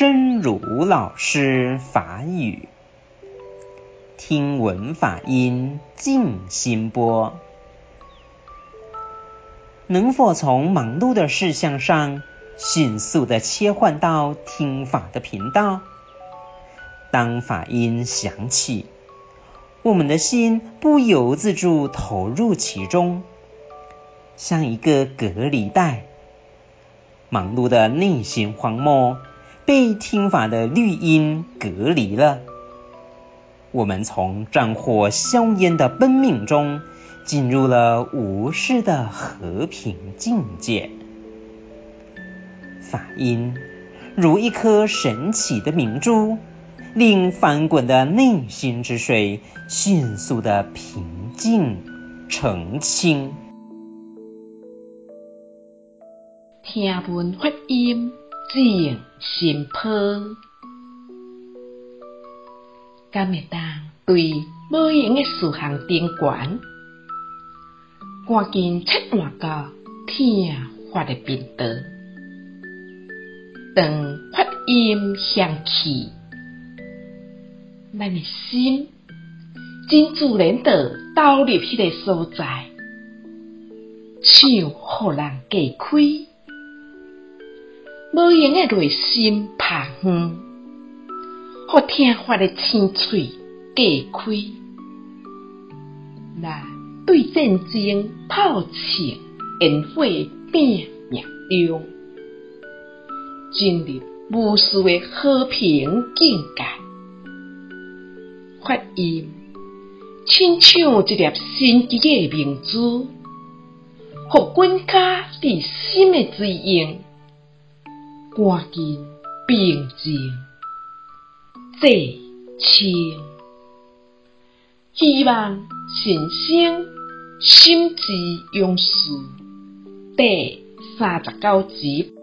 真如老师法语，听闻法音静心波，能否从忙碌的事项上迅速地切换到听法的频道？当法音响起，我们的心不由自主投入其中，像一个隔离带。忙碌的内心荒漠被听法的绿荫隔离了。我们从战火硝烟的奔命中，进入了无事的和平境界。法音如一颗神奇的明珠，令翻滚的内心之水迅速的平静澄清。听闻法音静心播，敢会当对无用的事项停权，赶紧切换到听法的频道。当发音响起，咱的心真自然地投入迄个所在，像予人解开。无用的内心拍远，予听法的青翠隔开。咱对战争炮烁烟火拼命中，进入无数的和平境界。发音亲像一粒神奇的明珠，互国家伫心的滋养。赶紧平静济清，希望新生心之勇士第三十九集。